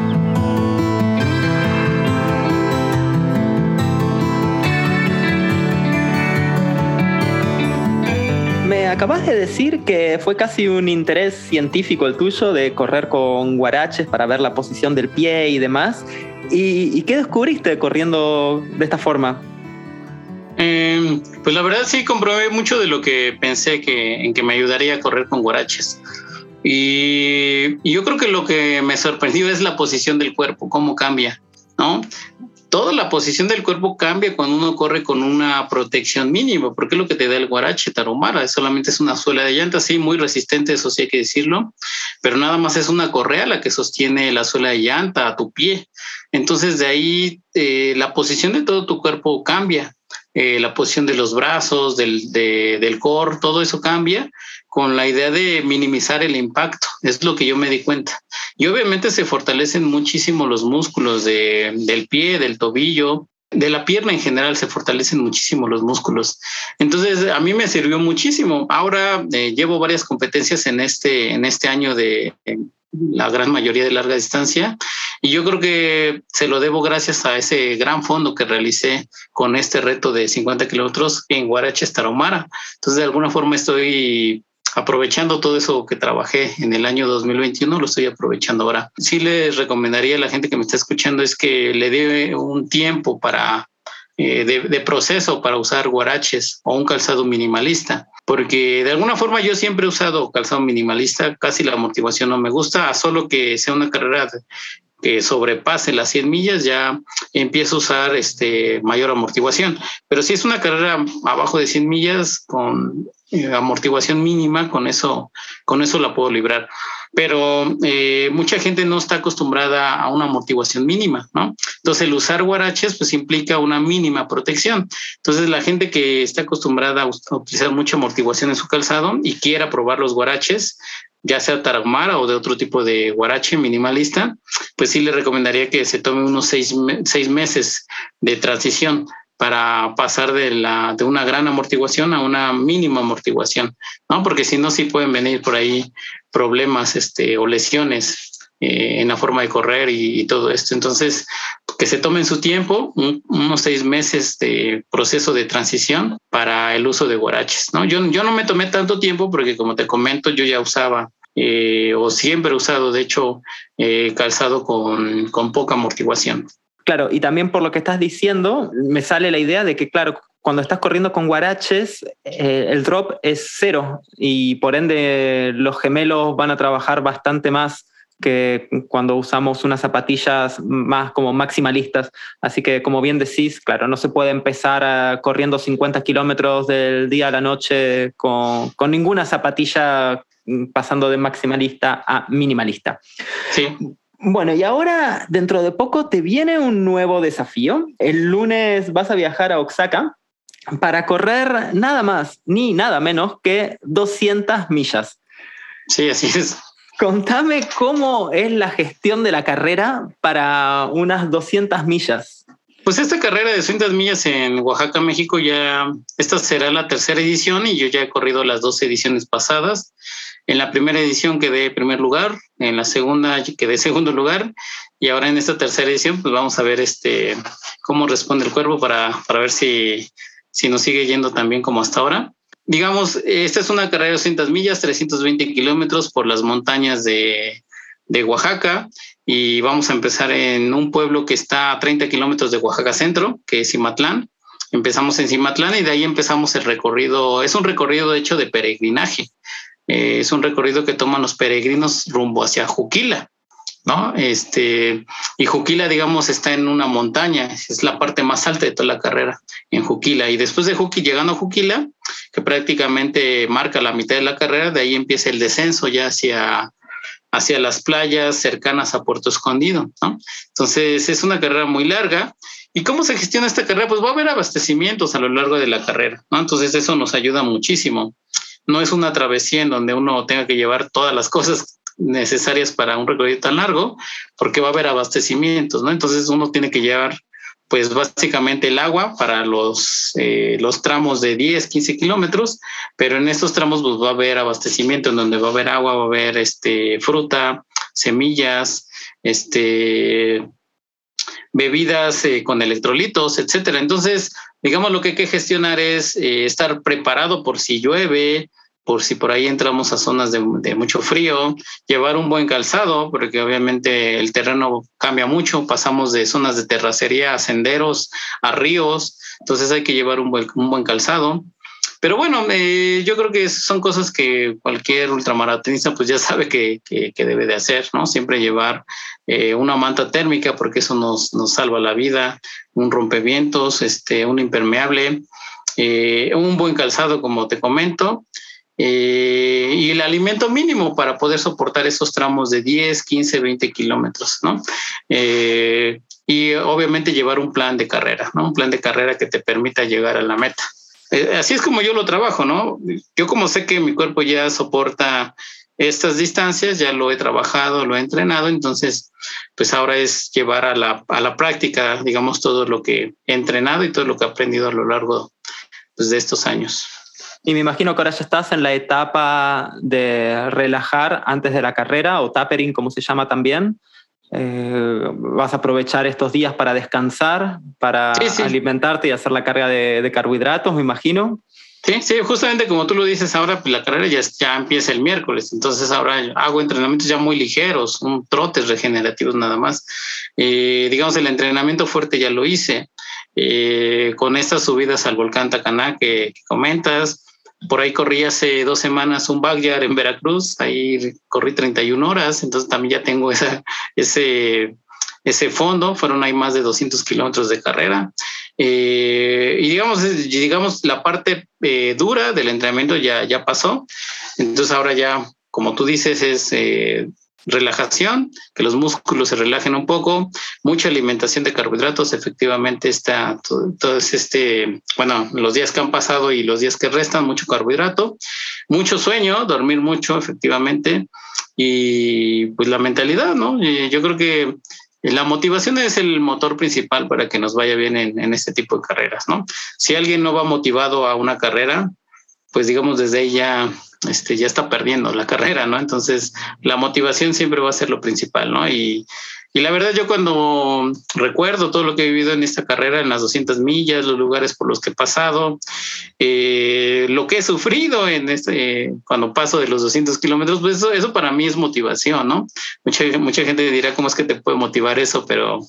Me acabas de decir que fue casi un interés científico el tuyo de correr con guaraches para ver la posición del pie y demás. ¿Y, y qué descubriste corriendo de esta forma? Eh, pues la verdad sí comprobé mucho de lo que pensé que, en que me ayudaría a correr con guaraches. Y, yo creo que lo que me sorprendió es la posición del cuerpo, cómo cambia, ¿no? Toda la posición del cuerpo cambia cuando uno corre con una protección mínima, porque es lo que te da el guarache tarumara, solamente es una suela de llanta, sí, muy resistente, eso sí hay que decirlo, pero nada más es una correa la que sostiene la suela de llanta a tu pie. Entonces de ahí eh, la posición de todo tu cuerpo cambia eh, la posición de los brazos, del, del core, todo eso cambia con la idea de minimizar el impacto. Es lo que yo me di cuenta. Y obviamente se fortalecen muchísimo los músculos del pie, del tobillo, de la pierna en general se fortalecen muchísimo los músculos. Entonces, a mí me sirvió muchísimo. Ahora eh, llevo varias competencias en este, en este año de, la gran mayoría de larga distancia. Y yo creo que se lo debo gracias a ese gran fondo que realicé con este reto de 50 kilómetros en Guaraches, Tarahumara. Entonces, de alguna forma estoy aprovechando todo eso que trabajé en el año 2021, lo estoy aprovechando ahora. Sí les recomendaría a la gente que me está escuchando es que le dé un tiempo para eh, de, proceso para usar guaraches o un calzado minimalista, porque de alguna forma yo siempre he usado calzado minimalista, casi la motivación no me gusta, a solo que sea una carrera que sobrepase las 100 millas, ya empiezo a usar este, mayor amortiguación. Pero si es una carrera abajo de 100 millas con eh, amortiguación mínima, con eso, con eso la puedo librar pero eh, mucha gente no está acostumbrada a una amortiguación mínima, ¿no? Entonces el usar guaraches pues implica una mínima protección. Entonces la gente que está acostumbrada a utilizar mucha amortiguación en su calzado y quiera probar los guaraches, ya sea tarahumara o de otro tipo de guarache minimalista, pues sí le recomendaría que se tome unos seis, seis meses de transición para pasar de, la, de una gran amortiguación a una mínima amortiguación, ¿no? Porque si no, sí pueden venir por ahí problemas este, o lesiones eh, en la forma de correr y, todo esto. Entonces, que se tomen su tiempo, unos seis meses de proceso de transición para el uso de guaraches, ¿no? Yo, yo no me tomé tanto tiempo porque, como te comento, yo ya usaba eh, o siempre he usado, de hecho, eh, calzado con, con poca amortiguación. Claro, y también por lo que estás diciendo, me sale la idea de que, claro, cuando estás corriendo con guaraches, eh, el drop es cero y por ende los gemelos van a trabajar bastante más que cuando usamos unas zapatillas más como maximalistas. Así que, como bien decís, claro, no se puede empezar corriendo 50 kilómetros del día a la noche con, con, ninguna zapatilla mm, pasando de maximalista a minimalista. Sí. Bueno, y ahora dentro de poco te viene un nuevo desafío. El lunes vas a viajar a Oaxaca para correr nada más ni nada menos que 200 millas. Sí, así es. Contame cómo es la gestión de la carrera para unas 200 millas. Pues esta carrera de 200 millas en Oaxaca, México, ya esta será la tercera edición y yo ya he corrido las dos ediciones pasadas. En la primera edición quedé primer lugar, en la segunda quedé segundo lugar y ahora en esta tercera edición pues vamos a ver este cómo responde el cuerpo para, para ver si, si nos sigue yendo tan bien como hasta ahora. Digamos, esta es una carrera de 200 millas, 320 kilómetros por las montañas de, de Oaxaca y vamos a empezar en un pueblo que está a 30 kilómetros de Oaxaca Centro, que es Cimatlán. Empezamos en Cimatlán y de ahí empezamos el recorrido. Es un recorrido de hecho de peregrinaje. Eh, es un recorrido que toman los peregrinos rumbo hacia Juquila, ¿no? Este, y Juquila, digamos, está en una montaña, es la parte más alta de toda la carrera en Juquila. Y después de Juquila, llegando a Juquila, que prácticamente marca la mitad de la carrera, de ahí empieza el descenso ya hacia, hacia las playas cercanas a Puerto Escondido, ¿no? Entonces es una carrera muy larga. ¿Y cómo se gestiona esta carrera? Pues va a haber abastecimientos a lo largo de la carrera, ¿no? Entonces eso nos ayuda muchísimo no es una travesía en donde uno tenga que llevar todas las cosas necesarias para un recorrido tan largo, porque va a haber abastecimientos, ¿no? Entonces uno tiene que llevar, pues básicamente el agua para los, eh, los tramos de 10, 15 kilómetros, pero en estos tramos pues va a haber abastecimiento en donde va a haber agua, va a haber este, fruta, semillas, este, bebidas eh, con electrolitos, etcétera. Entonces, digamos, lo que hay que gestionar es eh, estar preparado por si llueve, por si por ahí entramos a zonas de, mucho frío, llevar un buen calzado, porque obviamente el terreno cambia mucho, pasamos de zonas de terracería a senderos, a ríos, entonces hay que llevar un buen, un buen calzado. Pero bueno, eh, yo creo que son cosas que cualquier ultramaratonista pues ya sabe que, debe de hacer, ¿no? Siempre llevar eh, una manta térmica porque eso nos, nos salva la vida, un rompevientos, este, un impermeable, eh, un buen calzado, como te comento, y el alimento mínimo para poder soportar esos tramos de 10, 15, 20 kilómetros, ¿no? y obviamente llevar un plan de carrera, ¿no? Un plan de carrera que te permita llegar a la meta. Eh, así es como yo lo trabajo, ¿no? Yo como sé que mi cuerpo ya soporta estas distancias, ya lo he trabajado, lo he entrenado, entonces pues ahora es llevar a la, a la práctica, digamos, todo lo que he entrenado y todo lo que he aprendido a lo largo pues, de estos años. Y me imagino que ahora ya estás en la etapa de relajar antes de la carrera o tapering, como se llama también. Eh, vas a aprovechar estos días para descansar, para alimentarte y hacer la carga de, carbohidratos, me imagino. Sí, sí, justamente como tú lo dices ahora, la carrera ya, ya empieza el miércoles, entonces ahora hago entrenamientos ya muy ligeros, un trotes regenerativos nada más. Eh, digamos, el entrenamiento fuerte ya lo hice. Eh, con estas subidas al volcán Tacaná que, comentas. Por ahí corrí hace dos semanas un backyard en Veracruz, ahí corrí 31 horas, entonces también ya tengo esa, ese, ese fondo, fueron ahí más de 200 kilómetros de carrera. Eh, y digamos, digamos, la parte eh, dura del entrenamiento ya, ya pasó, entonces ahora ya, como tú dices, es relajación, que los músculos se relajen un poco, mucha alimentación de carbohidratos, efectivamente está todo, este, bueno, los días que han pasado y los días que restan, mucho carbohidrato, mucho sueño, dormir mucho, efectivamente, y pues la mentalidad, ¿no? Yo creo que la motivación es el motor principal para que nos vaya bien en, en este tipo de carreras, ¿no? Si alguien no va motivado a una carrera, pues digamos desde ya este, ya está perdiendo la carrera, ¿no? Entonces, la motivación siempre va a ser lo principal, ¿no? Y, y la verdad, yo cuando recuerdo todo lo que he vivido en esta carrera, en las 200 millas, los lugares por los que he pasado, eh, lo que he sufrido en este, cuando paso de los 200 kilómetros, pues eso, eso, para mí es motivación, ¿no? Mucha, mucha gente dirá, ¿cómo es que te puede motivar eso? Pero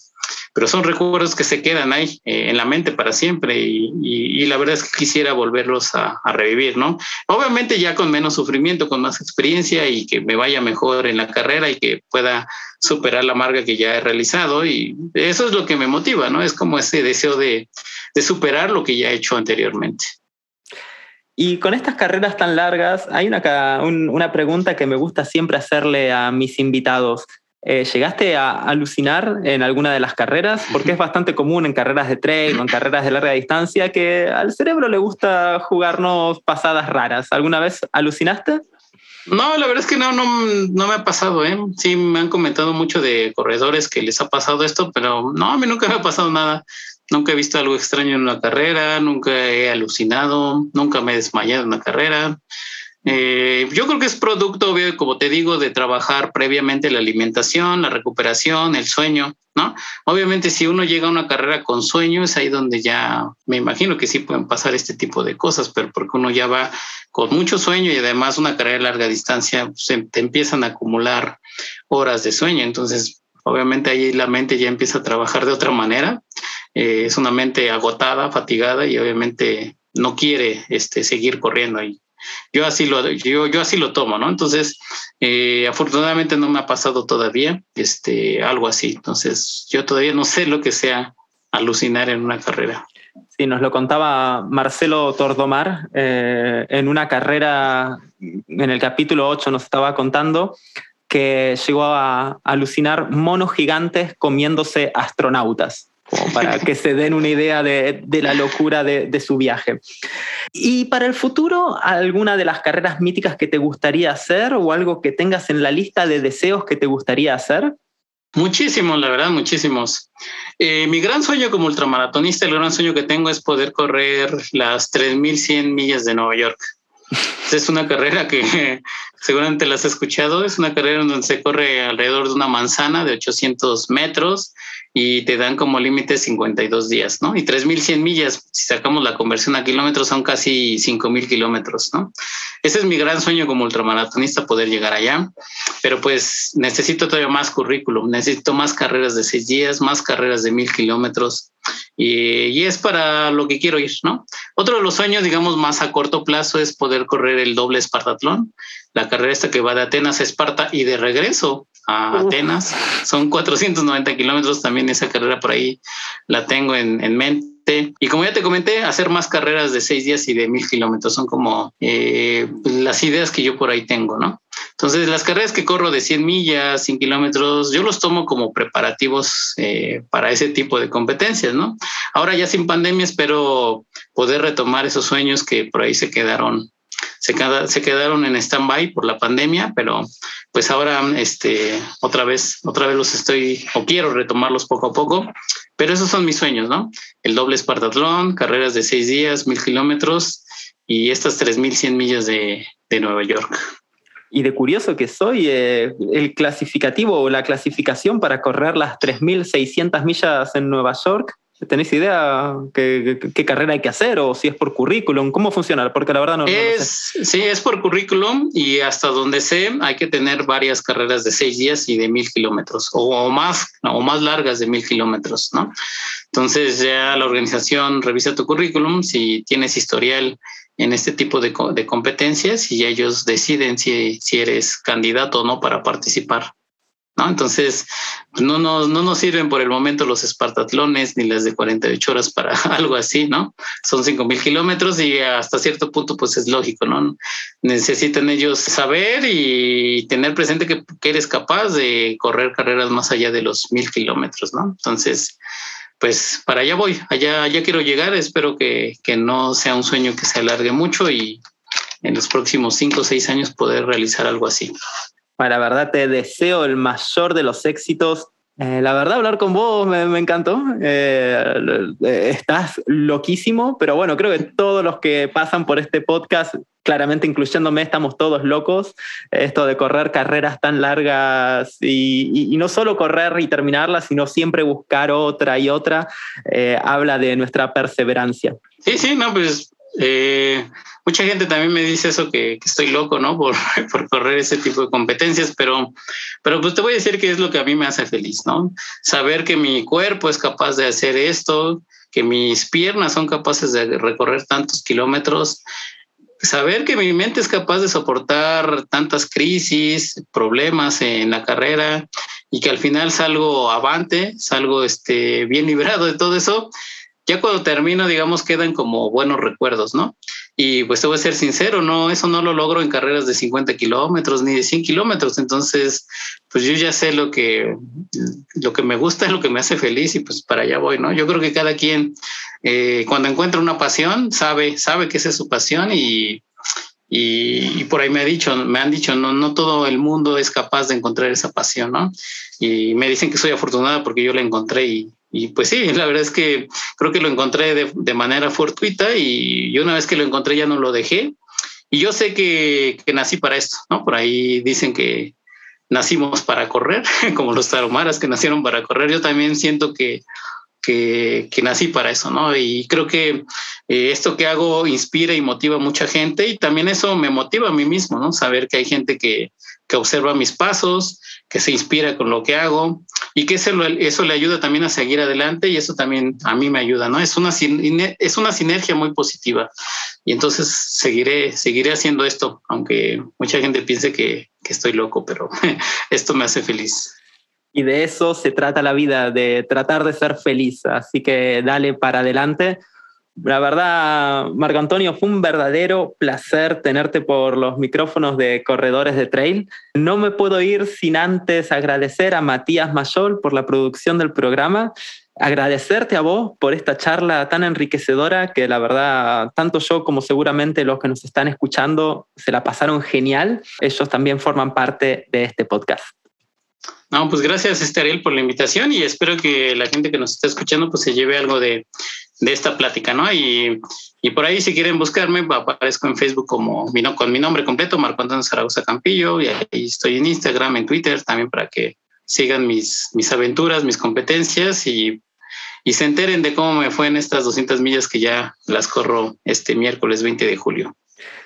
pero son recuerdos que se quedan ahí eh, en la mente para siempre y, la verdad es que quisiera volverlos a, revivir, ¿no? Obviamente ya con menos sufrimiento, con más experiencia y que me vaya mejor en la carrera y que pueda superar la marca que ya he realizado y eso es lo que me motiva, ¿no? Es como ese deseo de, superar lo que ya he hecho anteriormente. Y con estas carreras tan largas, hay una, una pregunta que me gusta siempre hacerle a mis invitados. Eh, ¿Llegaste a alucinar en alguna de las carreras? Porque es bastante común en carreras de trail o en carreras de larga distancia que al cerebro le gusta jugarnos pasadas raras. ¿Alguna vez alucinaste? No, la verdad es que no, no, no me ha pasado, ¿eh? Sí, me han comentado mucho de corredores que les ha pasado esto, pero no, a mí nunca me ha pasado nada. Nunca he visto algo extraño en una carrera, nunca he alucinado, nunca me he desmayado en una carrera. Eh, yo creo que es producto, como te digo, de trabajar previamente la alimentación, la recuperación, el sueño, ¿no? Obviamente, si uno llega a una carrera con sueño, es ahí donde ya me imagino que sí pueden pasar este tipo de cosas, pero porque uno ya va con mucho sueño y además una carrera de larga distancia, se te empiezan a acumular horas de sueño. Entonces, obviamente ahí la mente ya empieza a trabajar de otra manera. Eh, es una mente agotada, fatigada y obviamente no quiere este, seguir corriendo ahí. Yo así lo, yo, yo así lo tomo, ¿no? Entonces, eh, afortunadamente no me ha pasado todavía este, algo así. Entonces, yo todavía no sé lo que sea alucinar en una carrera. Sí, nos lo contaba Marcelo Tordomar eh, en una carrera, en el capítulo 8 nos estaba contando que llegó a alucinar monos gigantes comiéndose astronautas para que se den una idea de, la locura de, su viaje. ¿Y para el futuro, alguna de las carreras míticas que te gustaría hacer o algo que tengas en la lista de deseos que te gustaría hacer? Muchísimos, la verdad, muchísimos. Eh, mi gran sueño como ultramaratonista, el gran sueño que tengo es poder correr las 3.100 millas de Nueva York. Es una carrera que seguramente las has escuchado. Es una carrera donde se corre alrededor de una manzana de 800 metros y te dan como límite 52 días, ¿no? Y 3.100 millas, si sacamos la conversión a kilómetros, son casi 5.000 kilómetros, ¿no? Ese es mi gran sueño como ultramaratonista, poder llegar allá, pero pues necesito todavía más currículum, necesito más carreras de seis días, más carreras de mil kilómetros, y, y, es para lo que quiero ir, ¿no? Otro de los sueños, digamos, más a corto plazo es poder correr el doble Espartatlón, la carrera esta que va de Atenas a Esparta y de regreso a Atenas. Son 490 kilómetros, también esa carrera por ahí la tengo en, en, mente. Y como ya te comenté, hacer más carreras de seis días y de mil kilómetros son como eh, las ideas que yo por ahí tengo, ¿no? Entonces, las carreras que corro de 100 millas, 100 kilómetros, yo los tomo como preparativos eh, para ese tipo de competencias, ¿no? Ahora ya sin pandemia espero poder retomar esos sueños que por ahí se quedaron se, quedaron en stand-by por la pandemia, pero pues ahora este, otra vez, otra vez los estoy o quiero retomarlos poco a poco, pero esos son mis sueños, ¿no? El doble Espartatlón, carreras de seis días, mil kilómetros y estas 3.100 millas de, de Nueva York. Y de curioso que soy, eh, el clasificativo o la clasificación para correr las 3.600 millas en Nueva York ¿Tenés idea qué, qué, carrera hay que hacer o si es por currículum? ¿Cómo funciona? Porque la verdad no, es, Sí, es por currículum y hasta donde sé hay que tener varias carreras de seis días y de mil kilómetros o, más, o más largas de mil kilómetros, ¿no? Entonces ya la organización revisa tu currículum si tienes historial en este tipo de, de competencias y ellos deciden si, si eres candidato o no para participar. ¿No? Entonces, no nos, no nos sirven por el momento los espartatlones ni las de 48 horas para algo así, ¿no? Son 5000 kilómetros y hasta cierto punto, pues es lógico, ¿no? Necesitan ellos saber y tener presente que, eres capaz de correr carreras más allá de los mil kilómetros, ¿no? Entonces, pues para allá voy, allá, allá quiero llegar, espero que, que no sea un sueño que se alargue mucho y en los próximos cinco o seis años poder realizar algo así. La verdad te deseo el mayor de los éxitos. Eh, la verdad, hablar con vos me, encantó. Eh, estás loquísimo, pero bueno, creo que todos los que pasan por este podcast, claramente incluyéndome, estamos todos locos. Esto de correr carreras tan largas y, no solo correr y terminarlas, sino siempre buscar otra y otra, eh, habla de nuestra perseverancia. Sí, sí, no, pues eh, mucha gente también me dice eso que, estoy loco, ¿no? Por, por, correr ese tipo de competencias, pero, pero pues te voy a decir que es lo que a mí me hace feliz, ¿no? Saber que mi cuerpo es capaz de hacer esto, que mis piernas son capaces de recorrer tantos kilómetros, saber que mi mente es capaz de soportar tantas crisis, problemas en la carrera y que al final salgo avante, salgo este, bien librado de todo eso, ya cuando termino, digamos, quedan como buenos recuerdos, ¿no? Y pues te voy a ser sincero, no, eso no lo logro en carreras de 50 kilómetros ni de 100 kilómetros. Entonces, pues yo ya sé lo que, lo que me gusta, lo que me hace feliz y pues para allá voy, ¿no? Yo creo que cada quien, eh, cuando encuentra una pasión, sabe, sabe que esa es su pasión y, y, por ahí me ha dicho, me han dicho, no, no todo el mundo es capaz de encontrar esa pasión, ¿no? Y me dicen que soy afortunada porque yo la encontré y, y pues sí, la verdad es que creo que lo encontré de, manera fortuita y, una vez que lo encontré ya no lo dejé. Y yo sé que, nací para esto, ¿no? Por ahí dicen que nacimos para correr, como los taromaras que nacieron para correr. Yo también siento que, que, nací para eso, ¿no? Y creo que eh, esto que hago inspira y motiva a mucha gente y también eso me motiva a mí mismo, ¿no? Saber que hay gente que, que observa mis pasos, que se inspira con lo que hago y que eso, eso le ayuda también a seguir adelante y eso también a mí me ayuda, ¿no? Es una, es una sinergia muy positiva y entonces seguiré, seguiré haciendo esto, aunque mucha gente piense que, que estoy loco, pero esto me hace feliz. Y de eso se trata la vida, de tratar de ser feliz. Así que dale para adelante. La verdad, Marco Antonio, fue un verdadero placer tenerte por los micrófonos de Corredores de Trail. No me puedo ir sin antes agradecer a Matías Mayol por la producción del programa, agradecerte a vos por esta charla tan enriquecedora que la verdad, tanto yo como seguramente los que nos están escuchando se la pasaron genial. Ellos también forman parte de este podcast. No, pues gracias, Esteriel, por la invitación y espero que la gente que nos está escuchando pues se lleve algo de, de esta plática, ¿no? Y, y, por ahí, si quieren buscarme, aparezco en Facebook como con mi nombre completo, Marco Antonio Zaragoza Campillo, y ahí estoy en Instagram, en Twitter, también para que sigan mis, mis aventuras, mis competencias y, y se enteren de cómo me fue en estas 200 millas que ya las corro este miércoles 20 de julio.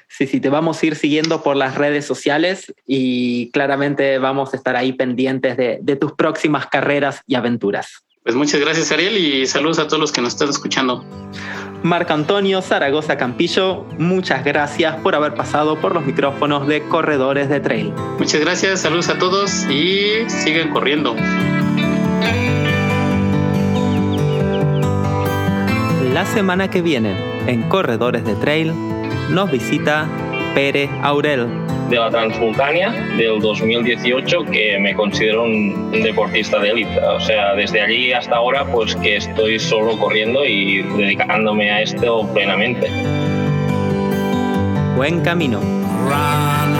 Sí, sí, te vamos a ir siguiendo por las redes sociales y claramente vamos a estar ahí pendientes de, de tus próximas carreras y aventuras. Pues muchas gracias, Ariel, y saludos a todos los que nos están escuchando. Marco Antonio Zaragoza Campillo, muchas gracias por haber pasado por los micrófonos de Corredores de Trail. Muchas gracias, saludos a todos y sigan corriendo. La semana que viene, en Corredores de Trail, nos visita Pere Aurel de la Transmontania del 2018 que me considero un, deportista de élite. O sea, desde allí hasta ahora pues que estoy solo corriendo y dedicándome a esto plenamente. Buen camino. Run